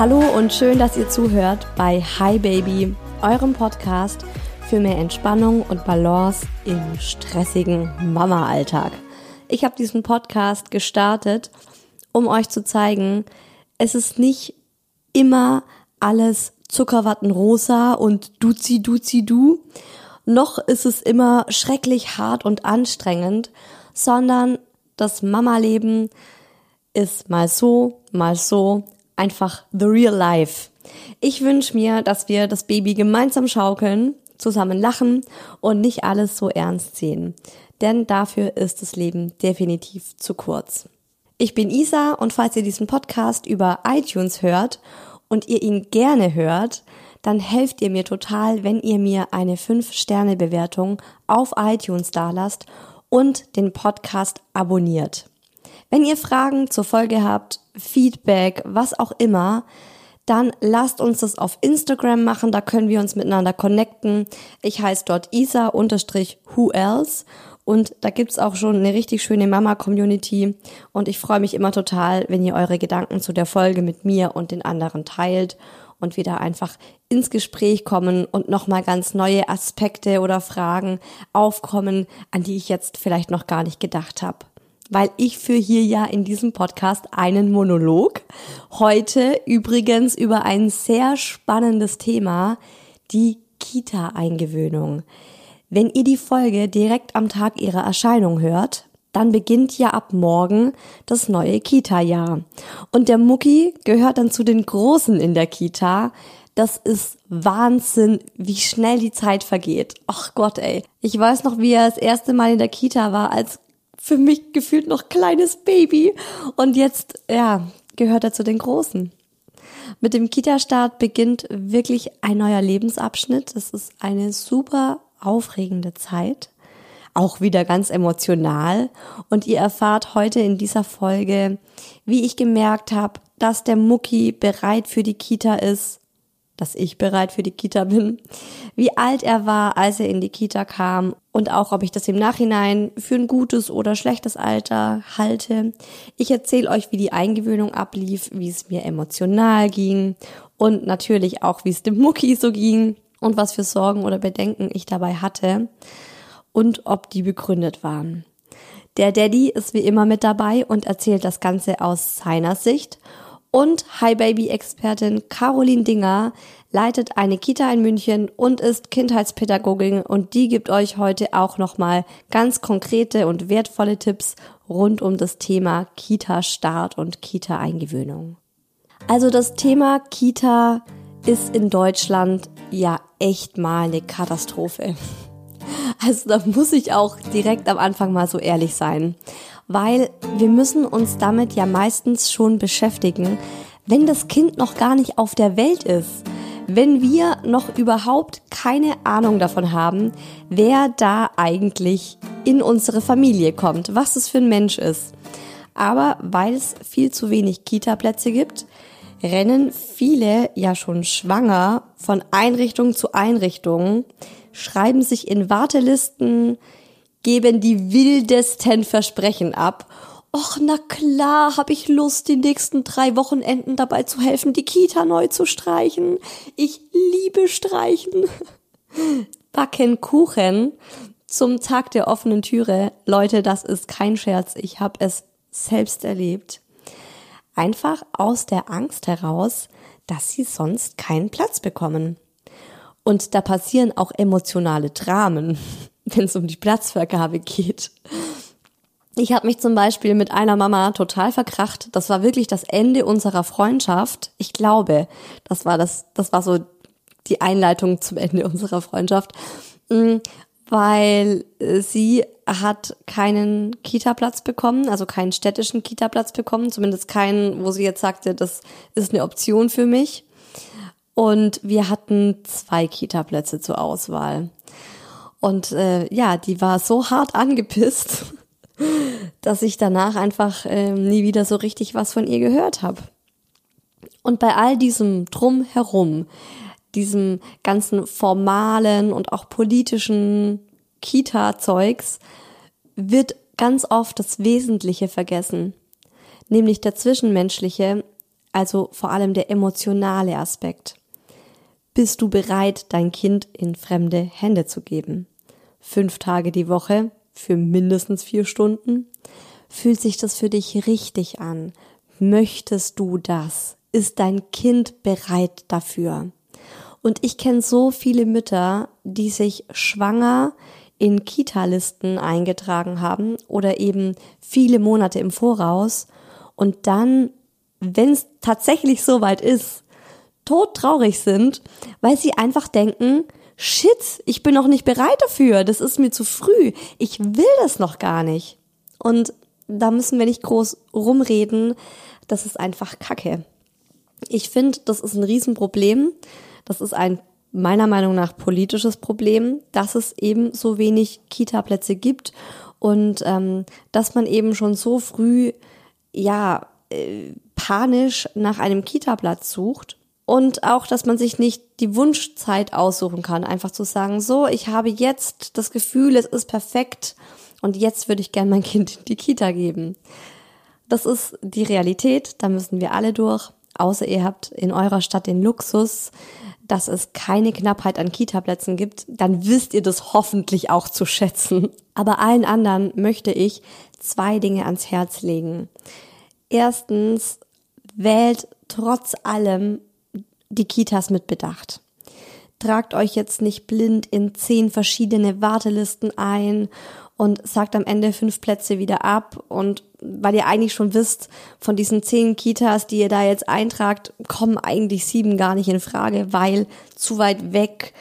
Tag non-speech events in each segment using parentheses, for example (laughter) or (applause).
Hallo und schön, dass ihr zuhört bei Hi Baby, eurem Podcast für mehr Entspannung und Balance im stressigen Mama-Alltag. Ich habe diesen Podcast gestartet, um euch zu zeigen, es ist nicht immer alles Zuckerwatten rosa und duzi duzi du, noch ist es immer schrecklich hart und anstrengend, sondern das Mama-Leben ist mal so, mal so, einfach the real life. Ich wünsche mir, dass wir das Baby gemeinsam schaukeln, zusammen lachen und nicht alles so ernst sehen. Denn dafür ist das Leben definitiv zu kurz. Ich bin Isa und falls ihr diesen Podcast über iTunes hört und ihr ihn gerne hört, dann helft ihr mir total, wenn ihr mir eine 5-Sterne-Bewertung auf iTunes dalasst und den Podcast abonniert. Wenn ihr Fragen zur Folge habt, Feedback, was auch immer, dann lasst uns das auf Instagram machen, da können wir uns miteinander connecten. Ich heiße dort isa-who else. Und da gibt's auch schon eine richtig schöne Mama-Community. Und ich freue mich immer total, wenn ihr eure Gedanken zu der Folge mit mir und den anderen teilt und wieder einfach ins Gespräch kommen und nochmal ganz neue Aspekte oder Fragen aufkommen, an die ich jetzt vielleicht noch gar nicht gedacht habe weil ich führe hier ja in diesem Podcast einen Monolog. Heute übrigens über ein sehr spannendes Thema, die Kita-Eingewöhnung. Wenn ihr die Folge direkt am Tag ihrer Erscheinung hört, dann beginnt ja ab morgen das neue Kita-Jahr. Und der Mucki gehört dann zu den Großen in der Kita. Das ist Wahnsinn, wie schnell die Zeit vergeht. Ach Gott, ey. Ich weiß noch, wie er das erste Mal in der Kita war als für mich gefühlt noch kleines Baby. Und jetzt, ja, gehört er zu den Großen. Mit dem Kita-Start beginnt wirklich ein neuer Lebensabschnitt. Es ist eine super aufregende Zeit. Auch wieder ganz emotional. Und ihr erfahrt heute in dieser Folge, wie ich gemerkt habe, dass der Mucki bereit für die Kita ist, dass ich bereit für die Kita bin, wie alt er war, als er in die Kita kam und auch, ob ich das im Nachhinein für ein gutes oder schlechtes Alter halte. Ich erzähle euch, wie die Eingewöhnung ablief, wie es mir emotional ging und natürlich auch, wie es dem Mucki so ging und was für Sorgen oder Bedenken ich dabei hatte und ob die begründet waren. Der Daddy ist wie immer mit dabei und erzählt das Ganze aus seiner Sicht Und Hi Baby Expertin Caroline Dinger leitet eine Kita in München und ist Kindheitspädagogin und die gibt euch heute auch nochmal ganz konkrete und wertvolle Tipps rund um das Thema Kita-Start und Kita-Eingewöhnung. Also das Thema Kita ist in Deutschland ja echt mal eine Katastrophe. (laughs) Also da muss ich auch direkt am Anfang mal so ehrlich sein, weil wir müssen uns damit ja meistens schon beschäftigen, wenn das Kind noch gar nicht auf der Welt ist, wenn wir noch überhaupt keine Ahnung davon haben, wer da eigentlich in unsere Familie kommt, was es für ein Mensch ist. Aber weil es viel zu wenig Kita-Plätze gibt, rennen viele ja schon schwanger von Einrichtung zu Einrichtung, schreiben sich in Wartelisten, geben die wildesten Versprechen ab. Och, na klar, hab ich Lust, die nächsten drei Wochenenden dabei zu helfen, die Kita neu zu streichen. Ich liebe streichen. (laughs) Backen Kuchen zum Tag der offenen Türe. Leute, das ist kein Scherz. Ich habe es selbst erlebt. Einfach aus der Angst heraus, dass sie sonst keinen Platz bekommen. Und da passieren auch emotionale Dramen, (laughs) wenn es um die Platzvergabe geht. Ich habe mich zum Beispiel mit einer Mama total verkracht. Das war wirklich das Ende unserer Freundschaft. Ich glaube, das war das, das war so die Einleitung zum Ende unserer Freundschaft, mm, weil sie hat keinen Kita-Platz bekommen, also keinen städtischen Kita-Platz bekommen, zumindest keinen, wo sie jetzt sagte, das ist eine Option für mich. Und wir hatten zwei Kita-Plätze zur Auswahl. Und äh, ja, die war so hart angepisst, (laughs) dass ich danach einfach äh, nie wieder so richtig was von ihr gehört habe. Und bei all diesem Drumherum, diesem ganzen formalen und auch politischen Kita-Zeugs, wird ganz oft das Wesentliche vergessen, nämlich der zwischenmenschliche, also vor allem der emotionale Aspekt. Bist du bereit, dein Kind in fremde Hände zu geben? Fünf Tage die Woche für mindestens vier Stunden? Fühlt sich das für dich richtig an? Möchtest du das? Ist dein Kind bereit dafür? Und ich kenne so viele Mütter, die sich schwanger in Kita-Listen eingetragen haben oder eben viele Monate im Voraus und dann, wenn es tatsächlich so weit ist, todtraurig sind, weil sie einfach denken, shit, ich bin noch nicht bereit dafür, das ist mir zu früh, ich will das noch gar nicht. Und da müssen wir nicht groß rumreden, das ist einfach Kacke. Ich finde, das ist ein Riesenproblem. Das ist ein meiner Meinung nach politisches Problem, dass es eben so wenig Kita-Plätze gibt und ähm, dass man eben schon so früh ja äh, panisch nach einem Kita-Platz sucht und auch, dass man sich nicht die Wunschzeit aussuchen kann, einfach zu sagen, so, ich habe jetzt das Gefühl, es ist perfekt und jetzt würde ich gern mein (laughs) Kind in die Kita geben. Das ist die Realität, da müssen wir alle durch, außer ihr habt in eurer Stadt den Luxus, dass es keine Knappheit an Kita-Plätzen gibt, dann wisst ihr das hoffentlich auch zu schätzen. Aber allen anderen möchte ich zwei Dinge ans Herz legen. Erstens, wählt trotz allem die Kitas mit Bedacht. Tragt euch jetzt nicht blind in zehn verschiedene Wartelisten ein und sagt am Ende fünf Plätze wieder ab und weil ihr eigentlich schon wisst, von diesen zehn Kitas, die ihr da jetzt eintragt, kommen eigentlich sieben gar nicht in Frage, weil zu weit weg,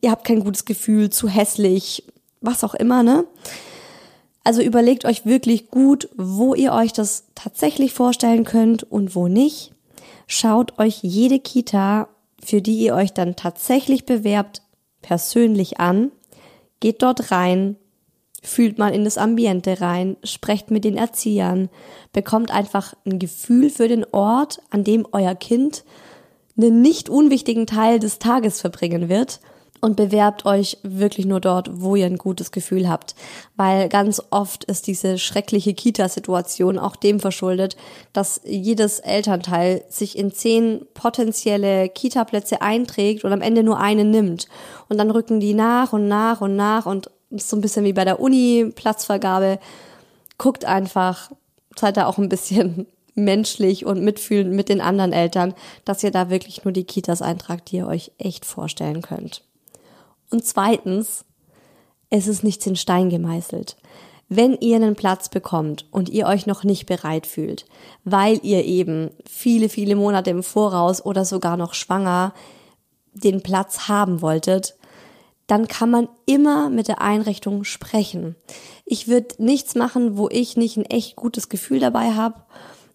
ihr habt kein gutes Gefühl, zu hässlich, was auch immer, ne? Also überlegt euch wirklich gut, wo ihr euch das tatsächlich vorstellen könnt und wo nicht. Schaut euch jede Kita, für die ihr euch dann tatsächlich bewerbt, persönlich an. Geht dort rein, fühlt mal in das Ambiente rein, sprecht mit den Erziehern, bekommt einfach ein Gefühl für den Ort, an dem euer Kind einen nicht unwichtigen Teil des Tages verbringen wird und bewerbt euch wirklich nur dort, wo ihr ein gutes Gefühl habt. Weil ganz oft ist diese schreckliche Kita-Situation auch dem verschuldet, dass jedes Elternteil sich in zehn potenzielle Kita-Plätze einträgt und am Ende nur einen nimmt. Und dann rücken die nach und nach und nach und so ein bisschen wie bei der Uni, Platzvergabe. Guckt einfach, seid da auch ein bisschen (laughs) menschlich und mitfühlend mit den anderen Eltern, dass ihr da wirklich nur die Kitas eintragt, die ihr euch echt vorstellen könnt. Und zweitens, es ist nichts in Stein gemeißelt. Wenn ihr einen Platz bekommt und ihr euch noch nicht bereit fühlt, weil ihr eben viele, viele Monate im Voraus oder sogar noch schwanger den Platz haben wolltet, dann kann man immer mit der Einrichtung sprechen. Ich würde nichts machen, wo ich nicht ein echt gutes Gefühl dabei habe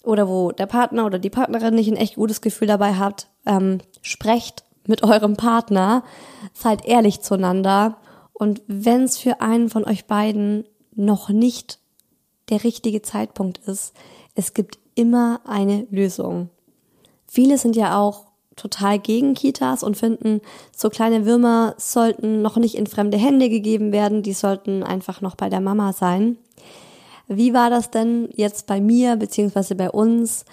oder wo der Partner oder die Partnerin nicht ein echt gutes Gefühl dabei hat. Ähm, sprecht mit eurem Partner, seid ehrlich zueinander und wenn es für einen von euch beiden noch nicht der richtige Zeitpunkt ist, es gibt immer eine Lösung. Viele sind ja auch total gegen Kitas und finden, so kleine Würmer sollten noch nicht in fremde Hände gegeben werden, die sollten einfach noch bei der Mama sein. Wie war das denn jetzt bei mir beziehungsweise bei uns?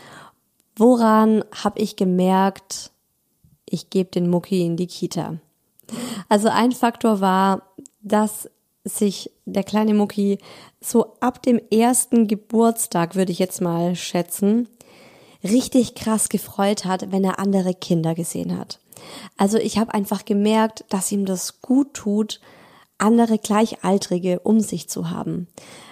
Woran habe ich gemerkt, ich gebe den Mucki in die Kita? Also ein Faktor war, dass sich der kleine Mucki so ab dem ersten Geburtstag, würde ich jetzt mal schätzen, richtig krass gefreut hat, wenn er andere Kinder gesehen hat. Also ich habe einfach gemerkt, dass ihm das gut tut, andere Gleichaltrige um sich zu haben.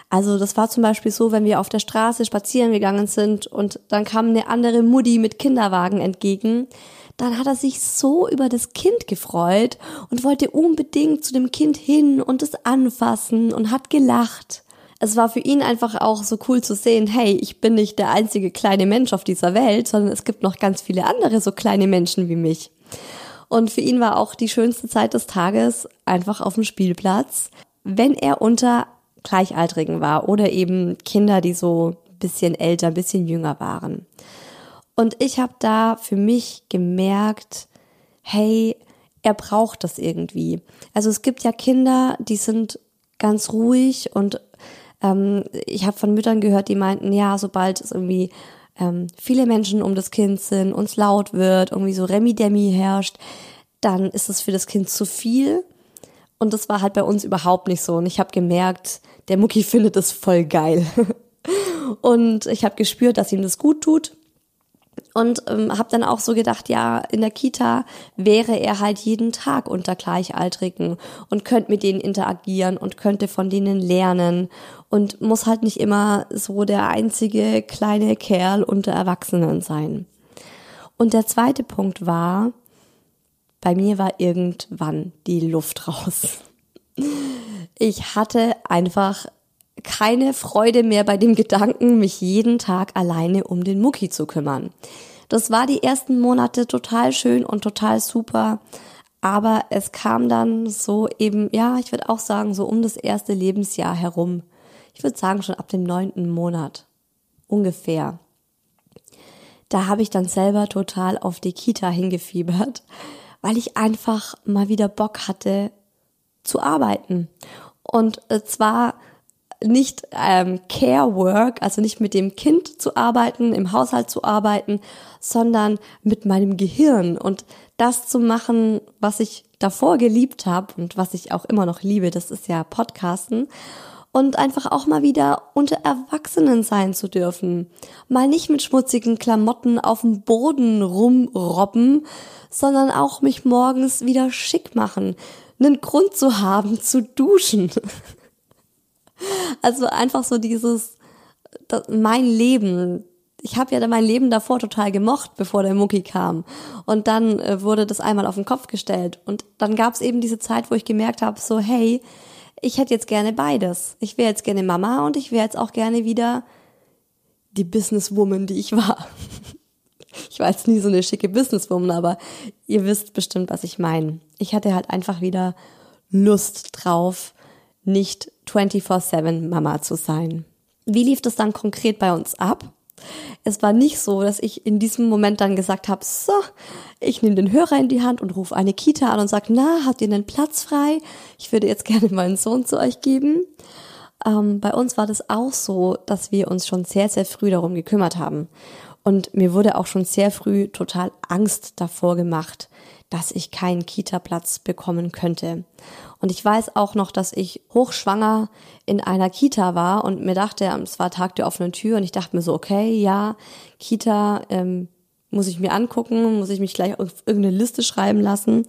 Also das war zum Beispiel so, wenn wir auf der Straße spazieren gegangen sind und dann kam eine andere Mutti mit Kinderwagen entgegen, dann hat er sich so über das Kind gefreut und wollte unbedingt zu dem Kind hin und es anfassen und hat gelacht es war für ihn einfach auch so cool zu sehen, hey, ich bin nicht der einzige kleine Mensch auf dieser Welt, sondern es gibt noch ganz viele andere so kleine Menschen wie mich. Und für ihn war auch die schönste Zeit des Tages einfach auf dem Spielplatz, wenn er unter Gleichaltrigen war oder eben Kinder, die so bisschen älter, bisschen jünger waren. Und ich habe da für mich gemerkt, hey, er braucht das irgendwie. Also es gibt ja Kinder, die sind ganz ruhig und ähm, ich habe von Müttern gehört, die meinten, ja, sobald es irgendwie ähm, viele Menschen um das Kind sind, uns laut wird, irgendwie so Remi-Demi herrscht, dann ist es für das Kind zu viel. Und das war halt bei uns überhaupt nicht so. Und ich habe gemerkt, der Mucki (laughs) findet es voll geil. (laughs) und ich habe gespürt, dass ihm das gut tut und ähm, habe dann auch so gedacht, ja, in der Kita wäre er halt jeden Tag unter Gleichaltrigen und könnte mit denen interagieren und könnte von denen lernen und muss halt nicht immer so der einzige kleine Kerl unter Erwachsenen sein. Und der zweite Punkt war, bei mir war irgendwann die Luft raus. Ich hatte einfach keine Freude mehr bei dem Gedanken, mich jeden Tag alleine um den Mucki zu kümmern. Das war die ersten Monate total schön und total super. Aber es kam dann so eben, ja, ich würde auch sagen, so um das erste Lebensjahr herum. Ich würde sagen, schon ab dem neunten Monat. Ungefähr. Da habe ich dann selber total auf die Kita hingefiebert, weil ich einfach mal wieder Bock hatte zu arbeiten. Und zwar nicht ähm, Care Work, also nicht mit dem Kind zu arbeiten, im Haushalt zu arbeiten, sondern mit meinem Gehirn und das zu machen, was ich davor geliebt habe und was ich auch immer noch liebe, das ist ja Podcasten und einfach auch mal wieder unter Erwachsenen sein zu dürfen. Mal nicht mit schmutzigen Klamotten auf dem Boden rumrobben, sondern auch mich morgens wieder schick machen, einen Grund zu haben zu duschen. (laughs) Also einfach so dieses, das, mein Leben. Ich habe ja mein Leben davor total gemocht, bevor der Mucki kam. Und dann äh, wurde das einmal auf den Kopf gestellt. Und dann gab es eben diese Zeit, wo ich gemerkt habe, so hey, ich hätte jetzt gerne beides. Ich wäre jetzt gerne Mama und ich wäre jetzt auch gerne wieder die Businesswoman, die ich war. (laughs) Ich war jetzt nie so eine schicke Businesswoman, aber ihr wisst bestimmt, was ich meine. Ich hatte halt einfach wieder Lust drauf, nicht 24/7 Mama zu sein. Wie lief das dann konkret bei uns ab? Es war nicht so, dass ich in diesem Moment dann gesagt habe, so, ich nehme den Hörer in die Hand und rufe eine Kita an und sage, na, habt ihr einen Platz frei? Ich würde jetzt (laughs) gerne meinen Sohn zu euch geben. Ähm, bei uns war das auch so, dass wir uns schon sehr, sehr früh darum gekümmert haben. Und mir wurde auch schon sehr früh total Angst davor gemacht, dass ich keinen Kita-Platz bekommen könnte. Und ich weiß auch noch, dass ich hochschwanger in einer Kita war und mir dachte, es war Tag der offenen Tür und ich dachte mir so, okay, ja, Kita ähm, muss ich mir angucken, muss ich mich gleich auf irgendeine Liste schreiben lassen.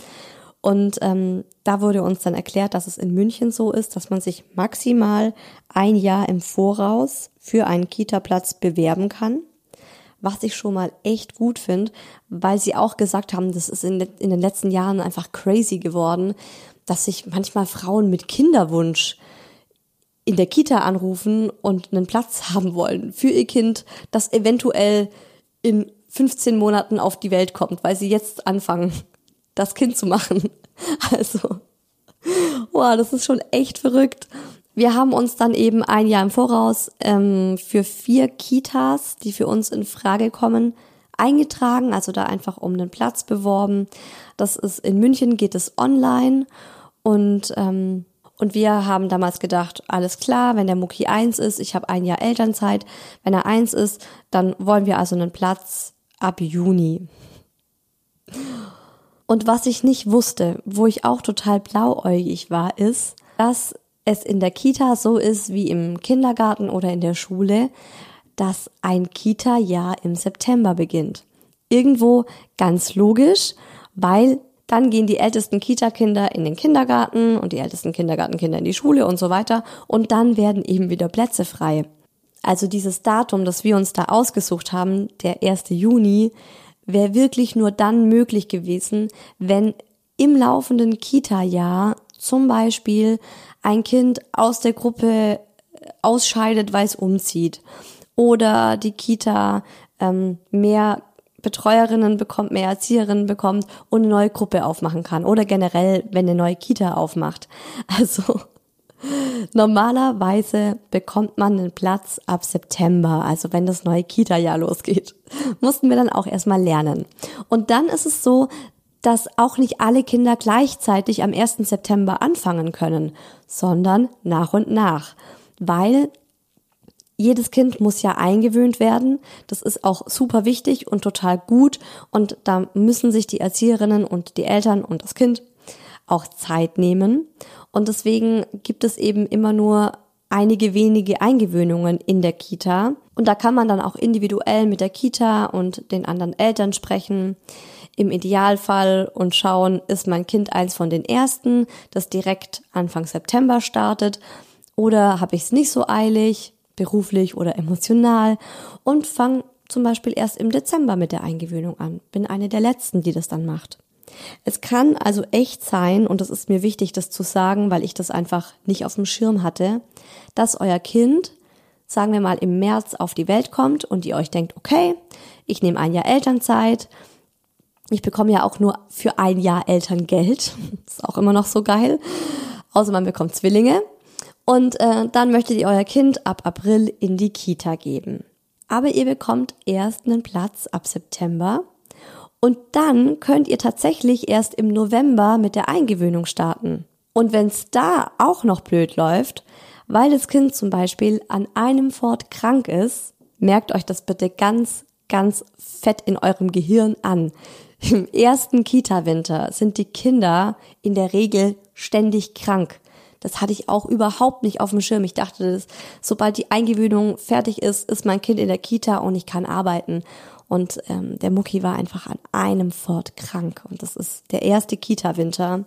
Und ähm, da wurde uns dann erklärt, dass es in München so ist, dass man sich maximal ein Jahr im Voraus für einen Kita-Platz bewerben kann. Was ich schon mal echt gut finde, weil sie auch gesagt haben, das ist in, in den letzten Jahren einfach crazy geworden, dass sich manchmal Frauen mit Kinderwunsch in der Kita anrufen und einen Platz haben wollen für ihr Kind, das eventuell in 15 Monaten auf die Welt kommt, weil sie jetzt anfangen, das Kind zu machen. (laughs) Also, wow, das ist schon echt verrückt. Wir haben uns dann eben ein Jahr im Voraus ähm, für vier Kitas, die für uns in Frage kommen, eingetragen, also da einfach um den Platz beworben. Das ist in München, geht es online und ähm, und wir haben damals gedacht, alles klar, wenn der Muki eins ist, ich habe ein Jahr Elternzeit, wenn er eins ist, dann wollen wir also einen Platz ab Juni. Und was ich nicht wusste, wo ich auch total blauäugig war, ist, dass es in der Kita so ist wie im Kindergarten oder in der Schule, dass ein Kita-Jahr im September beginnt. Irgendwo ganz logisch, weil dann gehen die ältesten Kita-Kinder in den Kindergarten und die ältesten Kindergartenkinder in die Schule und so weiter und dann werden eben wieder Plätze frei. Also dieses Datum, das wir uns da ausgesucht haben, der 1. Juni, wäre wirklich nur dann möglich gewesen, wenn im laufenden Kita-Jahr zum Beispiel ein Kind aus der Gruppe äh, ausscheidet, weil es umzieht oder die Kita ähm, mehr Betreuerinnen bekommt, mehr Erzieherinnen bekommt und eine neue Gruppe aufmachen kann oder generell, wenn eine neue Kita aufmacht. (laughs) Also Normalerweise bekommt man einen Platz ab September, also wenn das neue Kita-Jahr losgeht. (laughs) Mussten wir dann auch erstmal lernen. Und dann ist es so, dass auch nicht alle Kinder gleichzeitig am 1. September anfangen können, sondern nach und nach, weil jedes Kind muss ja eingewöhnt werden. Das ist auch super wichtig und total gut. Und da müssen sich die Erzieherinnen und die Eltern und das Kind auch Zeit nehmen. Und deswegen gibt es eben immer nur einige wenige Eingewöhnungen in der Kita. Und da kann man dann auch individuell mit der Kita und den anderen Eltern sprechen. Im Idealfall und schauen, ist mein Kind eins von den ersten, das direkt Anfang September startet, oder habe ich es nicht so eilig, beruflich oder emotional, und fange zum Beispiel erst im Dezember mit der Eingewöhnung an. Bin eine der letzten, die das dann macht. Es kann also echt sein, und es ist mir wichtig, das zu sagen, weil ich das einfach nicht auf dem Schirm hatte, dass euer Kind, sagen wir mal, im März auf die Welt kommt und ihr euch denkt, okay, ich nehme ein Jahr Elternzeit, ich bekomme ja auch nur für ein Jahr Elterngeld, (laughs) ist auch immer noch so geil, außer man bekommt Zwillinge. Und äh, dann möchtet ihr euer Kind ab April in die Kita geben. Aber ihr bekommt erst einen Platz ab September und dann könnt ihr tatsächlich erst im November mit der Eingewöhnung starten. Und wenn es da auch noch blöd läuft, weil das Kind zum Beispiel an einem Fort krank ist, merkt euch das bitte ganz, ganz fett in eurem Gehirn an. Im ersten Kita-Winter sind die Kinder in der Regel ständig krank. Das hatte ich auch überhaupt nicht auf dem Schirm. Ich dachte, dass, sobald die Eingewöhnung fertig ist, ist mein Kind in der Kita und ich kann arbeiten. Und ähm, der Mucki war einfach an einem Fort krank. Und das ist der erste Kita-Winter.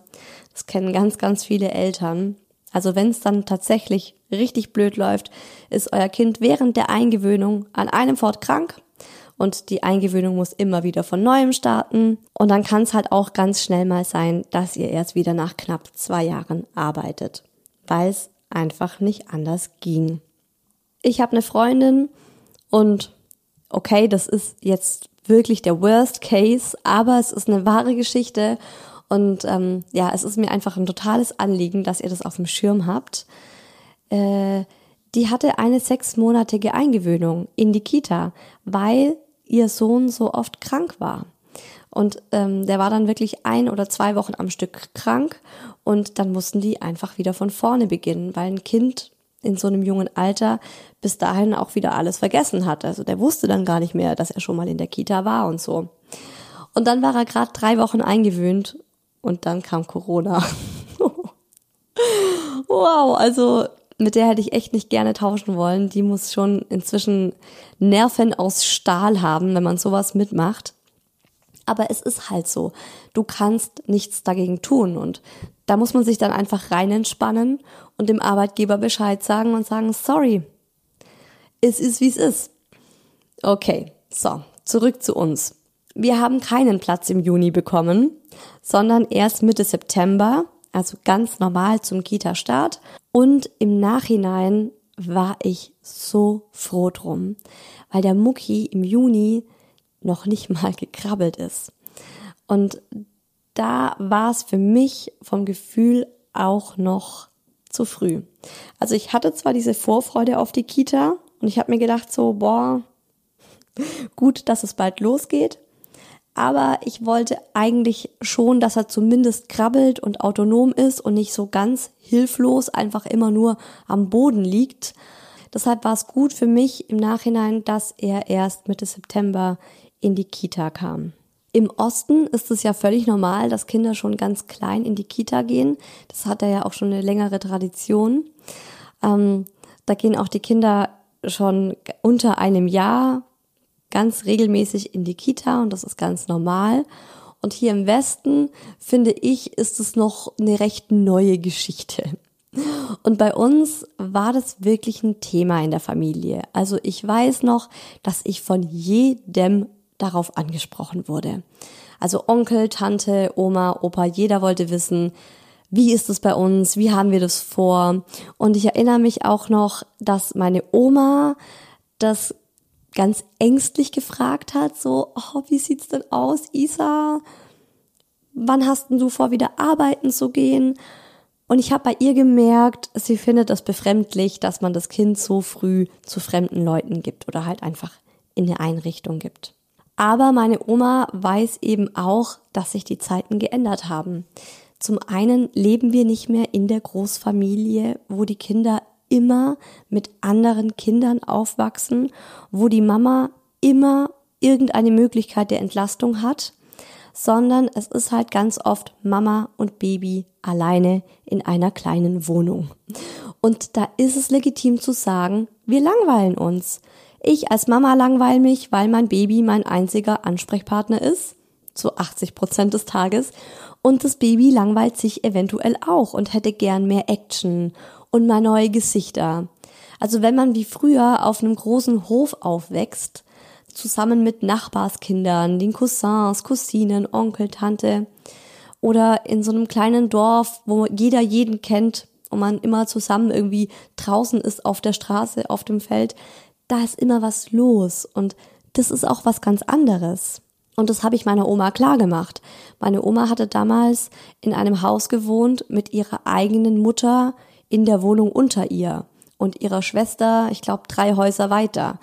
Das kennen ganz, ganz viele Eltern. Also wenn es dann tatsächlich richtig blöd läuft, ist euer Kind während der Eingewöhnung an einem Fort krank und die Eingewöhnung muss immer wieder von neuem starten. Und dann kann es halt auch ganz schnell mal sein, dass ihr erst wieder nach knapp zwei Jahren arbeitet, weil es einfach nicht anders ging. Ich habe eine Freundin und okay, das ist jetzt wirklich der Worst Case, aber es ist eine wahre Geschichte und ähm, ja, es ist mir einfach ein totales Anliegen, dass ihr das auf dem Schirm habt. Äh, die hatte eine sechsmonatige Eingewöhnung in die Kita, weil ihr Sohn so oft krank war. Und ähm, der war dann wirklich ein oder zwei Wochen am Stück krank und dann mussten die einfach wieder von vorne beginnen, weil ein Kind in so einem jungen Alter bis dahin auch wieder alles vergessen hat. Also der wusste dann gar nicht mehr, dass er schon mal in der Kita war und so. Und dann war er gerade drei Wochen eingewöhnt und dann kam Corona. (laughs) wow, also mit der hätte ich echt nicht gerne tauschen wollen. Die muss schon inzwischen Nerven aus Stahl haben, wenn man sowas mitmacht. Aber es ist halt so. Du kannst nichts dagegen tun und da muss man sich dann einfach rein entspannen und dem Arbeitgeber Bescheid sagen und sagen, sorry, es ist wie es ist. Okay, so, zurück zu uns. Wir haben keinen Platz im Juni bekommen, sondern erst Mitte September, also ganz normal zum Kita-Start. Und im Nachhinein war ich so froh drum, weil der Mucki im Juni noch nicht (laughs) mal gekrabbelt ist. Und da war es für mich vom Gefühl auch noch zu früh. Also ich hatte zwar diese Vorfreude auf die Kita und ich habe mir gedacht so, boah, (laughs) gut, dass es bald losgeht, aber ich wollte eigentlich schon, dass er zumindest krabbelt und autonom ist und nicht so ganz hilflos einfach immer nur am Boden liegt. Deshalb war es gut für mich im Nachhinein, dass er erst Mitte September in die Kita kam. Im Osten ist es ja völlig normal, dass Kinder schon ganz klein in die Kita gehen. Das hat er ja auch schon eine längere Tradition. Ähm, da gehen auch die Kinder schon unter einem Jahr ganz regelmäßig in die Kita und das ist ganz normal. Und hier im Westen, finde ich, ist es noch eine recht neue Geschichte. Und bei uns war das wirklich ein Thema in der Familie. Also ich weiß noch, dass ich von jedem darauf angesprochen wurde. Also Onkel, Tante, Oma, Opa, jeder wollte wissen, wie ist es bei uns, wie haben wir das vor. Und ich erinnere mich auch noch, dass meine Oma das ganz ängstlich gefragt hat, so, oh, wie sieht's denn aus, Isa? Wann hast denn du vor, wieder arbeiten zu gehen? Und ich habe bei ihr gemerkt, sie findet das befremdlich, dass man das Kind so früh zu fremden Leuten gibt oder halt einfach in eine Einrichtung gibt. Aber meine Oma weiß eben auch, dass sich die Zeiten geändert haben. Zum einen leben wir nicht mehr in der Großfamilie, wo die Kinder immer mit anderen Kindern aufwachsen, wo die Mama immer irgendeine Möglichkeit der Entlastung hat, sondern es ist halt ganz oft Mama und Baby alleine in einer kleinen Wohnung. Und da ist es legitim zu sagen, wir langweilen uns. Ich als Mama langweile mich, weil mein Baby mein einziger Ansprechpartner ist, zu 80 Prozent des Tages. Und das Baby langweilt sich eventuell auch und hätte gern mehr Action und mal neue Gesichter. Also wenn man wie früher auf einem großen Hof aufwächst, zusammen mit Nachbarskindern, den Cousins, Cousinen, Onkel, Tante oder in so einem kleinen Dorf, wo jeder jeden kennt und man immer zusammen irgendwie draußen ist auf der Straße, auf dem Feld, da ist immer was los und das ist auch was ganz anderes. Und das habe ich meiner Oma klar gemacht. Meine Oma hatte damals in einem Haus gewohnt mit ihrer eigenen Mutter in der Wohnung unter ihr und ihrer Schwester, ich glaube, drei Häuser weiter.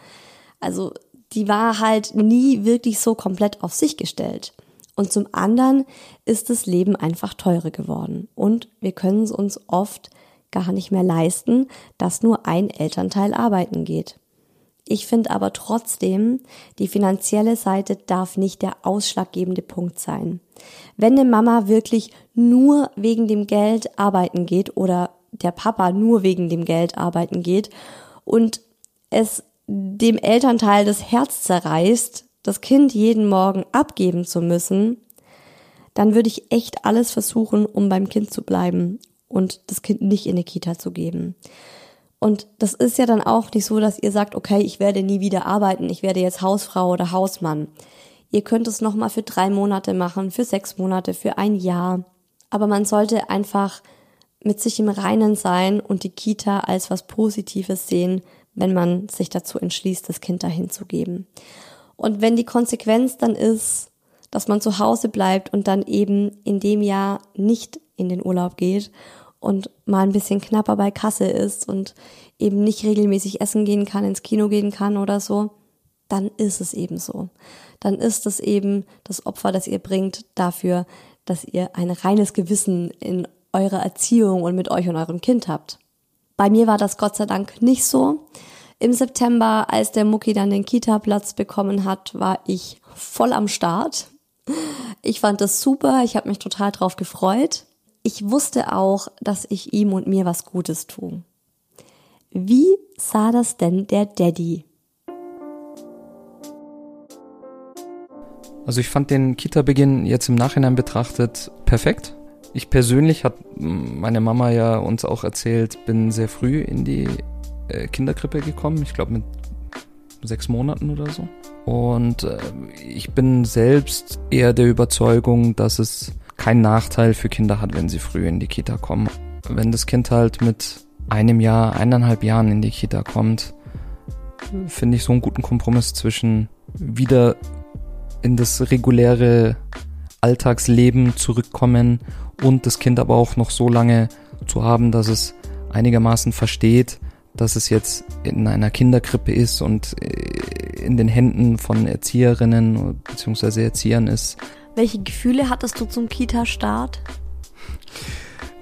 Also die war halt nie wirklich so komplett auf sich gestellt. Und zum anderen ist das Leben einfach teurer geworden. Und wir können es uns oft gar nicht mehr leisten, dass nur ein Elternteil arbeiten geht. Ich finde aber trotzdem, die finanzielle Seite darf nicht der ausschlaggebende Punkt sein. Wenn eine Mama wirklich nur wegen dem Geld arbeiten geht oder der Papa nur wegen dem Geld arbeiten geht und es dem Elternteil das Herz zerreißt, das Kind jeden Morgen abgeben zu müssen, dann würde ich echt alles versuchen, um beim Kind zu bleiben und das Kind nicht in eine Kita zu geben. Und das ist ja dann auch nicht so, dass ihr sagt, okay, ich werde nie wieder arbeiten, ich werde jetzt Hausfrau oder Hausmann. Ihr könnt es nochmal für drei Monate machen, für sechs Monate, für ein Jahr. Aber man sollte einfach mit sich im Reinen sein und die Kita als was Positives sehen, wenn man sich dazu entschließt, das Kind dahin zu geben. Und wenn die Konsequenz dann ist, dass man zu Hause bleibt und dann eben in dem Jahr nicht in den Urlaub geht und mal ein bisschen knapper bei Kasse ist und eben nicht regelmäßig essen gehen kann, ins Kino gehen kann oder so, dann ist es eben so. Dann ist es eben das Opfer, das ihr bringt dafür, dass ihr ein reines Gewissen in eurer Erziehung und mit euch und eurem Kind habt. Bei mir war das Gott sei Dank nicht so. Im September, als der Mucki dann den Kita-Platz bekommen hat, war ich voll am Start. Ich fand das super, ich habe mich total drauf gefreut. Ich wusste auch, dass ich ihm und mir was Gutes tue. Wie sah das denn der Daddy? Also ich fand den Kita-Beginn jetzt im Nachhinein betrachtet perfekt. Ich persönlich hat meine Mama ja uns auch erzählt, bin sehr früh in die äh, Kinderkrippe gekommen. Ich glaube mit sechs Monaten oder so. Und äh, ich bin selbst eher der Überzeugung, dass es keinen Nachteil für Kinder hat, wenn sie früh in die Kita kommen. Wenn das Kind halt mit einem Jahr, eineinhalb Jahren in die Kita kommt, finde ich so einen guten Kompromiss zwischen wieder in das reguläre Alltagsleben zurückkommen und das Kind aber auch noch so lange zu haben, dass es einigermaßen versteht, dass es jetzt in einer Kinderkrippe ist und äh, in den Händen von Erzieherinnen bzw. Erziehern ist. Welche Gefühle hattest du zum Kita-Start?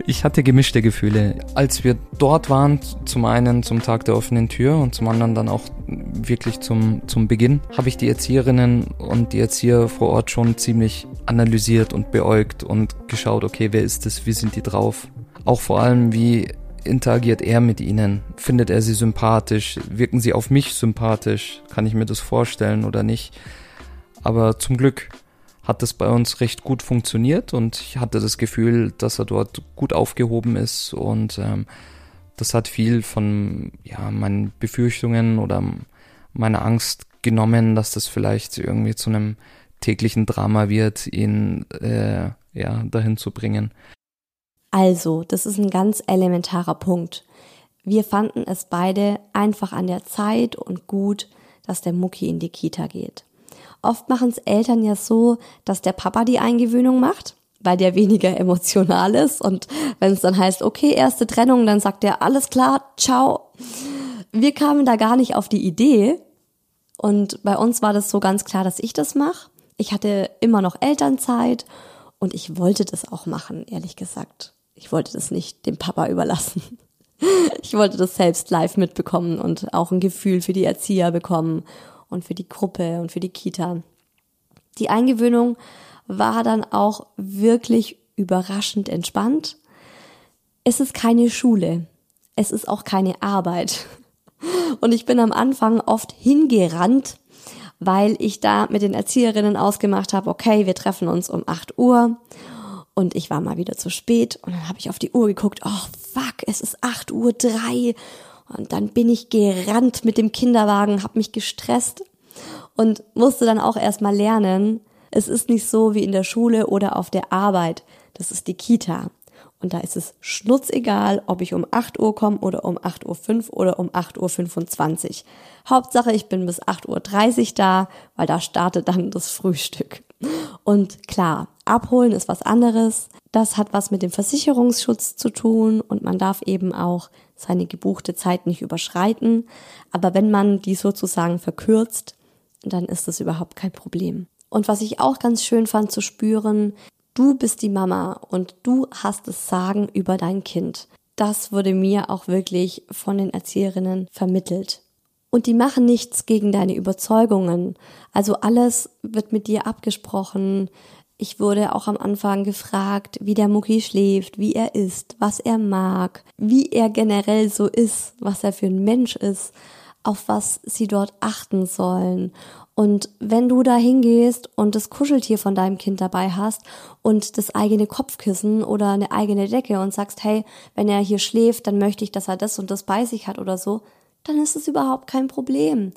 Ich hatte gemischte Gefühle. Als wir dort waren, zum einen zum Tag der offenen Tür und zum anderen dann auch wirklich zum, zum Beginn, habe ich die Erzieherinnen und die Erzieher vor Ort schon ziemlich analysiert und beäugt und geschaut, okay, wer ist es, wie sind die drauf? Auch vor allem, wie interagiert er mit ihnen? Findet er sie sympathisch? Wirken sie auf mich sympathisch? Kann ich mir das vorstellen oder nicht? Aber zum Glück hat das bei uns recht gut funktioniert und ich hatte das Gefühl, dass er dort gut aufgehoben ist und ähm, das hat viel von ja, meinen Befürchtungen oder meiner Angst genommen, dass das vielleicht irgendwie zu einem täglichen Drama wird, ihn äh, ja, dahin zu bringen. Also, das ist ein ganz elementarer Punkt. Wir fanden es beide einfach an der Zeit und gut, dass der Mucki in die Kita geht. Oft machen es Eltern ja so, dass der Papa die Eingewöhnung macht, weil der weniger (laughs) emotional ist. Und wenn es dann heißt, okay, erste Trennung, dann sagt er, alles klar, ciao. Wir kamen da gar nicht auf die Idee. Und bei uns war das so ganz klar, dass ich das mache. Ich hatte immer noch Elternzeit und ich wollte das auch machen, ehrlich gesagt. Ich wollte das nicht dem Papa (laughs) überlassen. Ich wollte das selbst live mitbekommen und auch ein Gefühl für die Erzieher bekommen und für die Gruppe und für die Kita. Die Eingewöhnung war dann auch wirklich überraschend entspannt. Es ist keine Schule. Es ist auch keine Arbeit. (laughs) Und ich bin am Anfang oft hingerannt, weil ich da mit den Erzieherinnen ausgemacht habe, okay, wir treffen uns um 8 Uhr. Und ich war mal wieder zu spät und dann habe ich auf die Uhr geguckt, oh fuck, es ist 8 Uhr 3 und dann bin ich gerannt mit dem Kinderwagen, habe mich gestresst und musste dann auch erstmal lernen, es ist nicht so wie in der Schule oder auf der Arbeit. Das ist die Kita. Und da ist es schnurzegal, ob ich um 8 Uhr komme oder um 8.05 Uhr oder um 8.25 Uhr. Hauptsache, ich bin bis 8.30 Uhr da, weil da startet dann das Frühstück. Und klar, abholen ist was anderes. Das hat was mit dem Versicherungsschutz zu tun und man darf eben auch seine gebuchte Zeit nicht überschreiten. Aber wenn man die sozusagen verkürzt, dann ist das überhaupt kein Problem. Und was ich auch ganz schön fand zu spüren, du bist die Mama und du hast das Sagen über dein Kind. Das wurde mir auch wirklich von den Erzieherinnen vermittelt. Und die machen nichts gegen deine Überzeugungen. Also alles wird mit dir abgesprochen. Ich wurde auch am Anfang gefragt, wie der Mucki schläft, wie er isst, was er mag, wie er generell so ist, was er für ein Mensch ist, auf was sie dort achten sollen. Und wenn du da hingehst und das Kuscheltier von deinem Kind dabei hast und das eigene Kopfkissen oder eine eigene Decke und sagst, hey, wenn er hier schläft, dann möchte ich, dass er das und das bei sich hat oder so, dann ist es überhaupt kein Problem.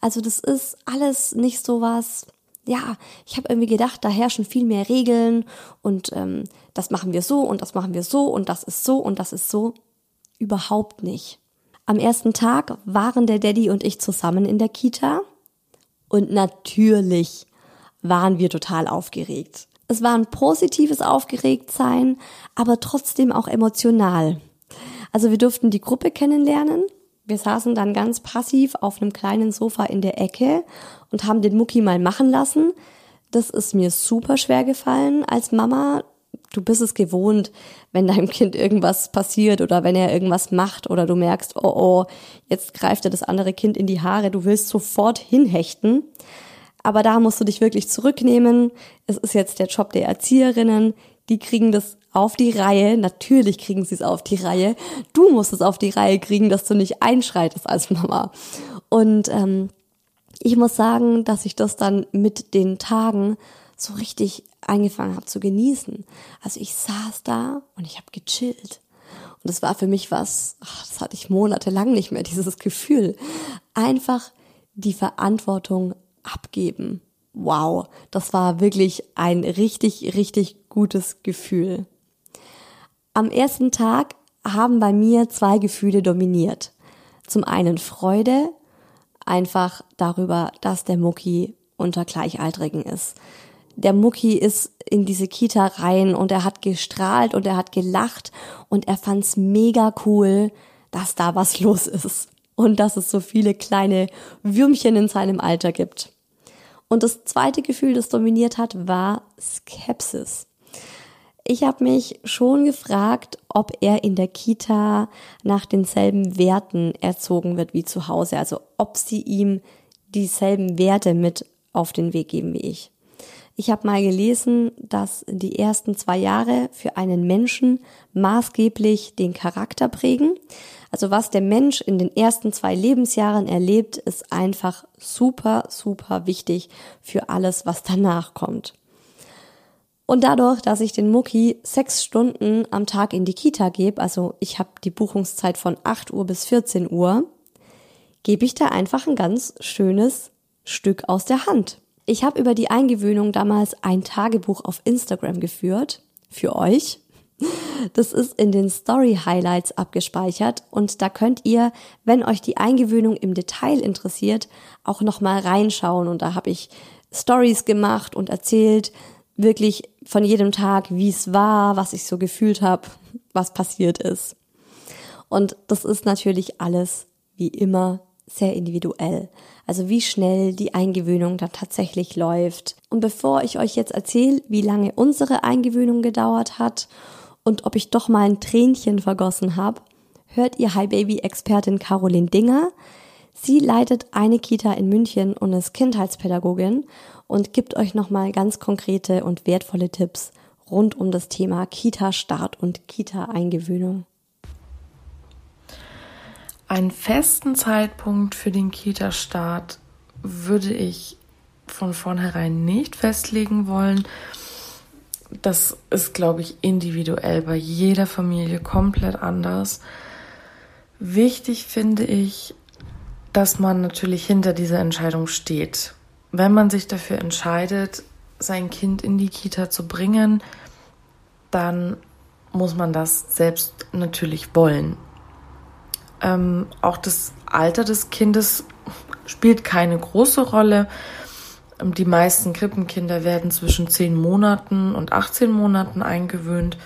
Also das ist alles nicht so was, ja, ich habe irgendwie gedacht, da herrschen viel mehr Regeln und ähm, das machen wir so und das machen wir so und das ist so und das ist so. Überhaupt nicht. Am ersten Tag waren der Daddy und ich zusammen in der Kita und natürlich waren wir total aufgeregt. Es war ein positives Aufgeregtsein, aber trotzdem auch emotional. Also wir durften die Gruppe kennenlernen, wir saßen dann ganz passiv auf einem kleinen Sofa in der Ecke und haben den Mucki mal machen lassen. Das ist mir super schwer gefallen als Mama. du bist es gewohnt, wenn deinem Kind irgendwas passiert oder wenn er irgendwas macht oder du merkst, oh oh, jetzt greift er das andere Kind in die Haare, du willst sofort hinhechten. Aber da musst du dich wirklich zurücknehmen. Es ist jetzt der Job der Erzieherinnen. Die kriegen das auf die Reihe. Natürlich kriegen sie es auf die Reihe. Du musst es auf die Reihe kriegen, dass du nicht einschreitest als Mama. Und ähm, ich muss sagen, dass ich das dann mit den Tagen so richtig angefangen habe zu genießen. Also ich saß da und ich habe gechillt. Und das war für mich was, ach, das hatte ich monatelang nicht mehr, (laughs) dieses Gefühl. Einfach die Verantwortung abgeben. Wow, das war wirklich ein richtig, richtig gutes Gefühl. Am ersten Tag haben bei mir zwei Gefühle dominiert. Zum einen Freude, einfach darüber, dass der Mucki unter Gleichaltrigen ist der Mucki ist in diese Kita rein und er hat gestrahlt und er hat gelacht und er fand's mega cool, dass da was (laughs) los ist und dass es so viele kleine Würmchen in seinem Alter gibt. Und das zweite Gefühl, das dominiert hat, war Skepsis. Ich habe mich schon gefragt, ob er in der Kita nach denselben Werten erzogen wird wie zu Hause, also ob sie ihm dieselben Werte mit auf den Weg geben wie ich. Ich habe mal gelesen, dass die ersten zwei Jahre für einen Menschen maßgeblich den Charakter prägen. Also was der Mensch in den ersten zwei Lebensjahren erlebt, ist einfach super, super wichtig für alles, was danach kommt. Und dadurch, dass ich den Mucki sechs Stunden am Tag in die Kita gebe, also ich habe die Buchungszeit von 8 Uhr bis 14 Uhr, gebe ich da einfach ein ganz schönes Stück aus der Hand. Ich habe über die Eingewöhnung damals ein Tagebuch auf Instagram geführt, für euch. Das ist in den Story Highlights abgespeichert und da könnt ihr, wenn euch die Eingewöhnung im Detail interessiert, auch nochmal reinschauen und da habe ich Stories gemacht und erzählt, wirklich von jedem Tag, wie es war, was ich so gefühlt habe, was passiert ist. Und das ist natürlich alles wie immer sehr individuell. Also wie schnell die Eingewöhnung da tatsächlich läuft. Und bevor ich euch jetzt erzähle, wie lange unsere Eingewöhnung gedauert hat und ob ich doch mal ein Tränchen vergossen habe, hört ihr Hi Baby Expertin Caroline Dinger. Sie leitet eine Kita in München und ist Kindheitspädagogin und gibt euch nochmal ganz konkrete und wertvolle Tipps rund um das Thema Kita-Start und Kita-Eingewöhnung. Einen festen Zeitpunkt für den Kita-Start würde ich von vornherein nicht festlegen wollen. Das ist, glaube ich, individuell bei jeder Familie komplett anders. Wichtig finde ich, dass man natürlich hinter dieser Entscheidung steht. Wenn man sich dafür entscheidet, sein Kind in die Kita zu bringen, dann muss man das selbst natürlich wollen. Ähm, auch das Alter des Kindes spielt keine große Rolle. Ähm, die meisten Krippenkinder werden zwischen 10 Monaten und 18 Monaten eingewöhnt.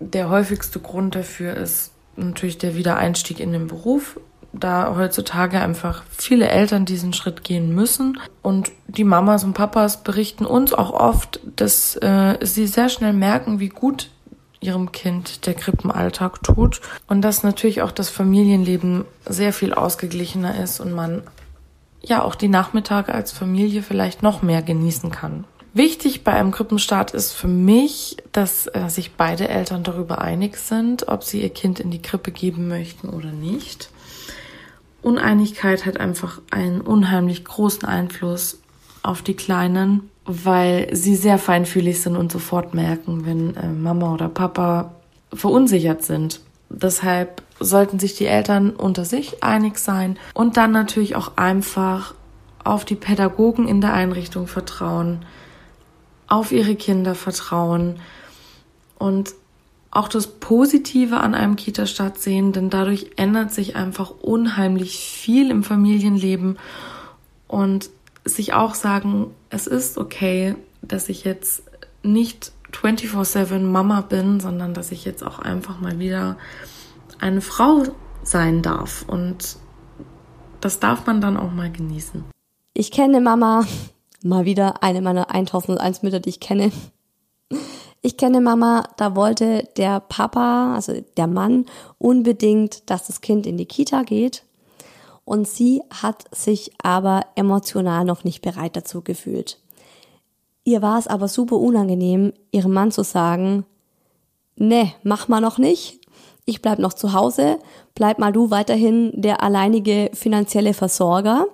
Der häufigste Grund dafür ist natürlich der Wiedereinstieg in den Beruf, da heutzutage einfach viele Eltern diesen Schritt gehen müssen. Und die Mamas und Papas berichten uns auch oft, dass äh, sie sehr schnell merken, wie gut ihrem Kind der Krippenalltag tut und dass natürlich auch das Familienleben sehr viel ausgeglichener ist und man ja auch die Nachmittage als Familie vielleicht noch mehr genießen kann. Wichtig bei einem Krippenstart ist für mich, dass äh, sich beide Eltern darüber einig sind, ob sie ihr Kind in die Krippe geben möchten oder nicht. Uneinigkeit hat einfach einen unheimlich großen Einfluss auf die Kleinen weil sie sehr feinfühlig sind und sofort merken, wenn äh, Mama oder Papa verunsichert sind. Deshalb sollten sich die Eltern unter sich einig sein und dann natürlich auch einfach auf die Pädagogen in der Einrichtung vertrauen, auf ihre Kinder vertrauen und auch das Positive an einem Kita-Start sehen, denn dadurch ändert sich einfach unheimlich viel im Familienleben und sich auch sagen, es ist okay, dass ich jetzt nicht 24/7 Mama bin, sondern dass ich jetzt auch einfach mal wieder eine Frau sein darf. Und das darf man dann auch mal genießen. Ich kenne Mama, mal wieder eine meiner 1001 Mütter, die ich kenne. Ich kenne Mama, da wollte der Papa, also der Mann, unbedingt, dass das Kind in die Kita geht. Und sie hat sich aber emotional noch nicht bereit dazu gefühlt. Ihr war es aber super unangenehm, ihrem Mann zu sagen, ne, mach mal noch nicht. Ich bleib noch zu Hause, bleib mal du weiterhin der alleinige finanzielle Versorger.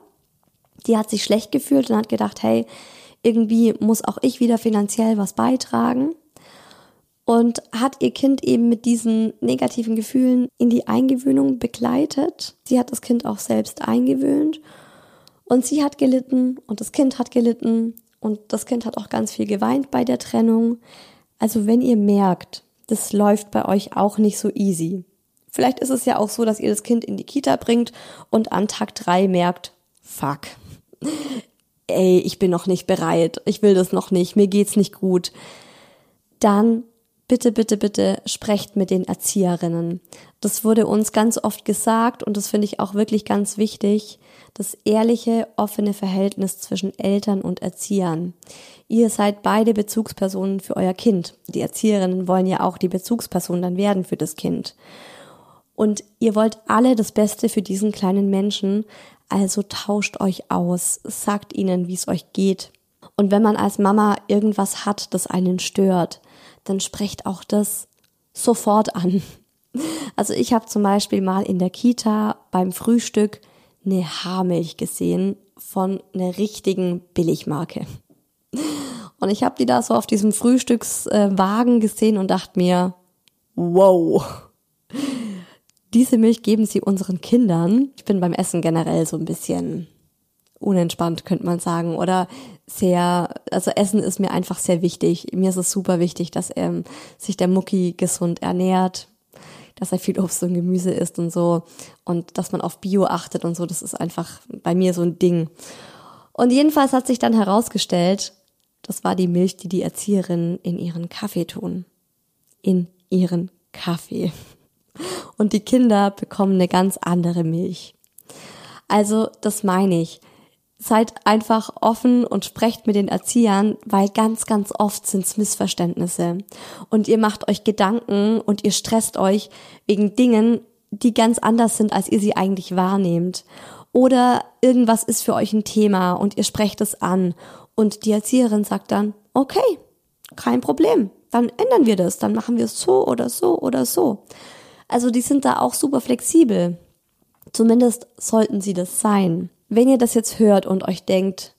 Die hat sich schlecht gefühlt und hat gedacht, hey, irgendwie muss auch ich wieder finanziell was beitragen und hat ihr Kind eben mit diesen negativen Gefühlen in die Eingewöhnung begleitet. Sie hat das Kind auch selbst eingewöhnt und sie hat gelitten und das Kind hat gelitten und das Kind hat auch ganz viel geweint bei der Trennung. Also wenn ihr merkt, das läuft bei euch auch nicht so easy. Vielleicht ist es ja auch so, dass ihr das Kind in die Kita bringt und an Tag drei merkt, fuck, ey, ich bin noch nicht bereit, ich will das noch nicht, mir geht's nicht gut. Dann bitte, bitte, bitte sprecht mit den Erzieherinnen. Das wurde uns ganz oft gesagt und das finde ich auch wirklich ganz wichtig, das ehrliche, offene Verhältnis zwischen Eltern und Erziehern. Ihr seid beide Bezugspersonen für euer Kind. Die Erzieherinnen wollen ja auch die Bezugsperson dann werden für das Kind. Und ihr wollt alle das Beste für diesen kleinen Menschen, also tauscht euch aus, sagt ihnen, wie es euch geht. Und wenn man als Mama irgendwas hat, das einen stört, dann sprecht auch das sofort an. Also ich habe zum Beispiel mal in der Kita beim Frühstück eine Haarmilch gesehen von einer richtigen Billigmarke. Und ich habe die da so auf diesem Frühstückswagen gesehen und dachte mir, wow, diese Milch geben sie unseren Kindern. Ich bin beim Essen generell so ein bisschen unentspannt, könnte man sagen. Oder sehr, also Essen ist mir einfach sehr wichtig. Mir ist es super wichtig, dass ähm, sich der Mucki gesund ernährt, dass er viel Obst und Gemüse isst und so und dass man auf Bio achtet und so. Das ist einfach bei mir so ein Ding. Und jedenfalls hat sich dann herausgestellt, das war die Milch, die die Erzieherinnen in ihren Kaffee tun. In ihren Kaffee. Und die Kinder bekommen eine ganz andere Milch. Also, das meine ich seid einfach offen und sprecht mit den Erziehern, weil ganz, ganz oft sind's Missverständnisse. Und ihr macht euch Gedanken und ihr stresst euch wegen Dingen, die ganz anders sind, als ihr sie eigentlich wahrnehmt. Oder irgendwas ist für euch ein Thema und ihr sprecht es an und die Erzieherin sagt dann, okay, kein Problem, dann ändern wir das, dann machen wir es so oder so oder so. Also die sind da auch super flexibel. Zumindest sollten sie das sein. Wenn ihr das jetzt hört und euch denkt,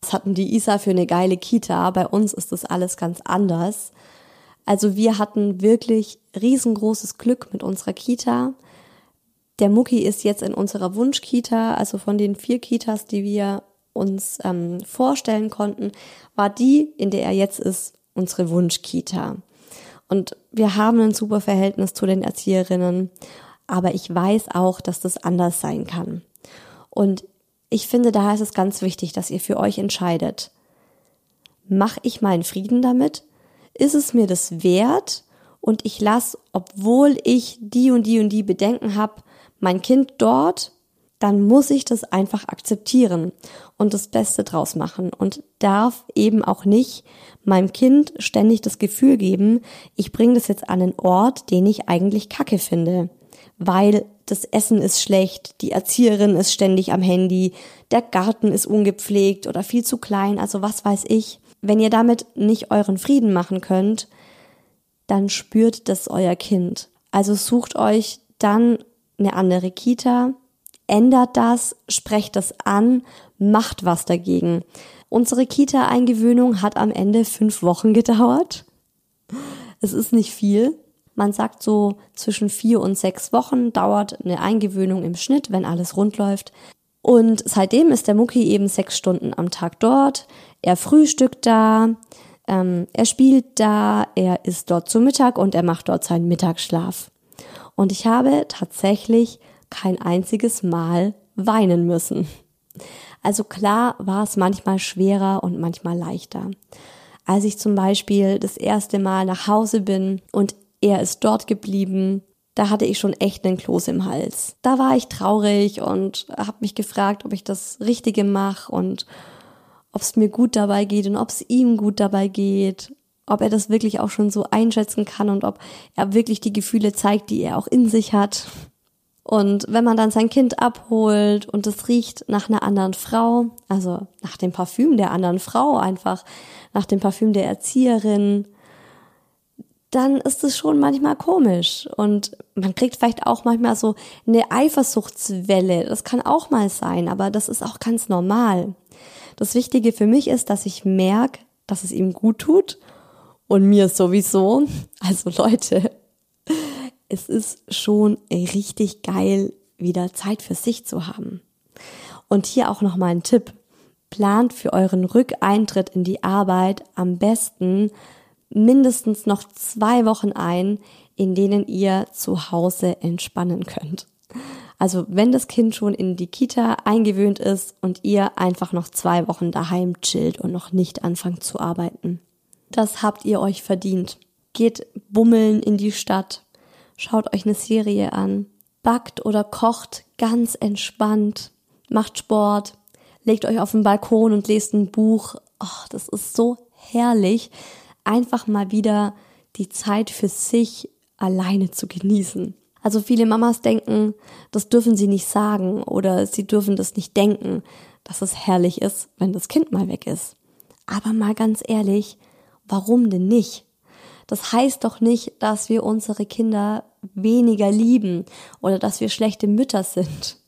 was hatten die Isa für eine geile Kita, bei uns ist das alles ganz anders. Also wir hatten wirklich riesengroßes Glück mit unserer Kita. Der Mucki ist jetzt in unserer Wunschkita, also von den vier Kitas, die wir uns ähm, vorstellen konnten, war die, in der er jetzt ist, unsere Wunschkita. Und wir haben ein super Verhältnis zu den Erzieherinnen, aber ich weiß auch, dass das anders sein kann. Und ich finde, da ist es ganz wichtig, dass ihr für euch entscheidet. Mach ich meinen Frieden damit? Ist es mir das wert? Und ich lasse, obwohl ich die und die und die Bedenken habe, mein Kind dort, dann muss ich das einfach akzeptieren und das Beste draus machen und darf eben auch nicht meinem Kind ständig das Gefühl geben, ich bringe das jetzt an einen Ort, den ich eigentlich kacke finde weil das Essen ist schlecht, die Erzieherin ist ständig am Handy, der Garten ist ungepflegt oder viel zu klein, also was weiß ich. Wenn ihr damit nicht euren Frieden machen könnt, dann spürt das euer Kind. Also sucht euch dann eine andere Kita, ändert das, sprecht das an, macht was dagegen. Unsere Kita-Eingewöhnung hat am Ende fünf Wochen gedauert. Es ist nicht viel. Man sagt so zwischen vier und sechs Wochen dauert eine Eingewöhnung im Schnitt, wenn alles rund läuft. Und seitdem ist der Mucki eben sechs Stunden am Tag dort. Er frühstückt da, ähm, er spielt da, er isst dort zu Mittag und er macht dort seinen Mittagsschlaf. Und ich habe tatsächlich kein einziges Mal weinen müssen. Also klar war es manchmal schwerer und manchmal leichter. Als ich zum Beispiel das erste Mal nach Hause bin und er ist dort geblieben. Da hatte ich schon echt einen Kloß im Hals. Da war ich traurig und habe mich gefragt, ob ich das Richtige mache und ob es mir gut dabei geht und ob es ihm gut dabei geht. ob er das wirklich auch schon so einschätzen kann und ob er wirklich die Gefühle zeigt, die er auch in sich hat. Und wenn man dann sein Kind abholt und es riecht nach einer anderen Frau, also nach dem Parfüm der anderen Frau einfach, nach dem Parfüm der Erzieherin, dann ist es schon manchmal komisch. Und man kriegt vielleicht auch manchmal so eine Eifersuchtswelle. Das kann auch mal sein, aber das ist auch ganz normal. Das Wichtige für mich ist, dass ich merke, dass es ihm gut tut und mir sowieso. Also Leute, es ist schon richtig geil, wieder Zeit für sich zu haben. Und hier auch noch mal ein Tipp. Plant für euren Rückeintritt in die Arbeit am besten mindestens noch zwei Wochen ein, in denen ihr zu Hause entspannen könnt. Also wenn das Kind schon in die Kita eingewöhnt ist und ihr einfach noch zwei Wochen daheim chillt und noch nicht anfangt zu arbeiten. Das habt ihr euch verdient. Geht bummeln in die Stadt, schaut euch eine Serie an, backt oder kocht ganz entspannt, macht Sport, legt euch auf den Balkon und lest ein Buch. Oh, das ist so herrlich, einfach mal wieder die Zeit für sich alleine zu genießen. Also viele Mamas denken, das dürfen sie nicht sagen oder sie dürfen das nicht denken, dass es herrlich ist, wenn das Kind mal weg ist. Aber mal ganz ehrlich, warum denn nicht? Das heißt doch nicht, dass wir unsere Kinder weniger lieben oder dass wir schlechte Mütter sind.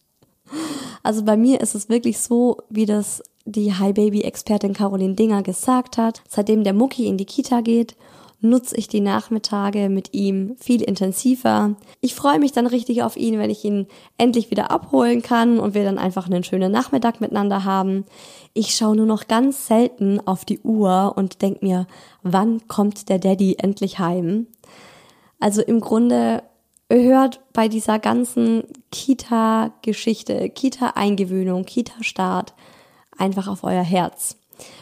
Also bei mir ist es wirklich so, wie das die Hi Baby Expertin Caroline Dinger gesagt hat. Seitdem der Mucki in die Kita geht nutze ich die Nachmittage mit ihm viel intensiver. Ich freue mich dann richtig auf ihn, wenn ich ihn endlich wieder abholen kann und wir dann einfach einen schönen Nachmittag miteinander haben. Ich schaue nur noch ganz selten auf die Uhr und denke mir, wann kommt der Daddy endlich heim? Also im Grunde hört bei dieser ganzen Kita-Geschichte, Kita-Eingewöhnung, Kita-Start einfach auf euer Herz.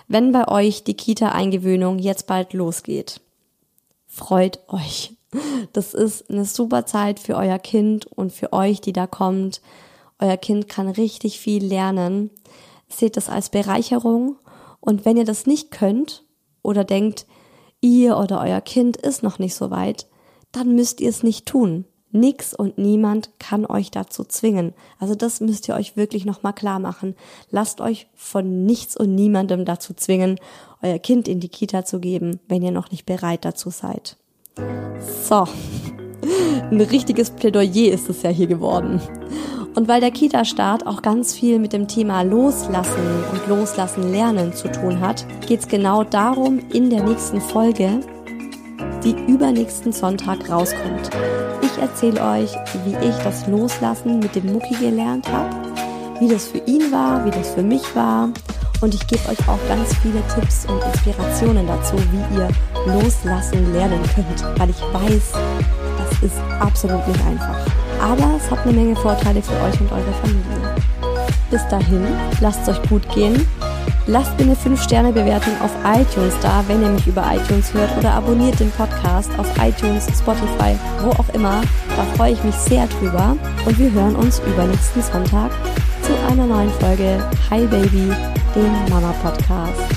Wenn bei euch die Kita-Eingewöhnung jetzt bald losgeht, freut euch. Das ist eine super Zeit für euer Kind und für euch, die da kommt. Euer Kind kann richtig viel lernen. Seht das als Bereicherung. Und wenn ihr das nicht könnt oder denkt, ihr oder euer Kind ist noch nicht so weit, dann müsst ihr es nicht tun. Nix und niemand kann euch dazu zwingen. Also das müsst ihr euch wirklich nochmal klar machen. Lasst euch von nichts und niemandem dazu zwingen, euer Kind in die Kita zu geben, wenn ihr noch nicht bereit dazu seid. So, ein richtiges Plädoyer ist es ja hier geworden. Und weil der Kita-Start auch ganz viel mit dem Thema Loslassen und Loslassen lernen zu tun hat, geht es genau darum in der nächsten Folge, die übernächsten Sonntag rauskommt. Ich erzähle euch, wie ich das Loslassen mit dem Mucki gelernt habe, wie das für ihn war, wie das für mich war. Und ich gebe euch auch ganz viele Tipps und Inspirationen dazu, wie ihr loslassen lernen könnt, weil ich weiß, das ist absolut nicht einfach. Aber es hat eine Menge Vorteile für euch und eure Familie. Bis dahin, lasst es euch gut gehen Lasst mir eine 5-Sterne-Bewertung auf iTunes da, wenn ihr mich über iTunes hört oder abonniert den Podcast auf iTunes, Spotify, wo auch immer. Da freue ich mich sehr drüber. Und wir hören uns übernächsten Sonntag zu einer neuen Folge Hi Baby, dem Mama Podcast.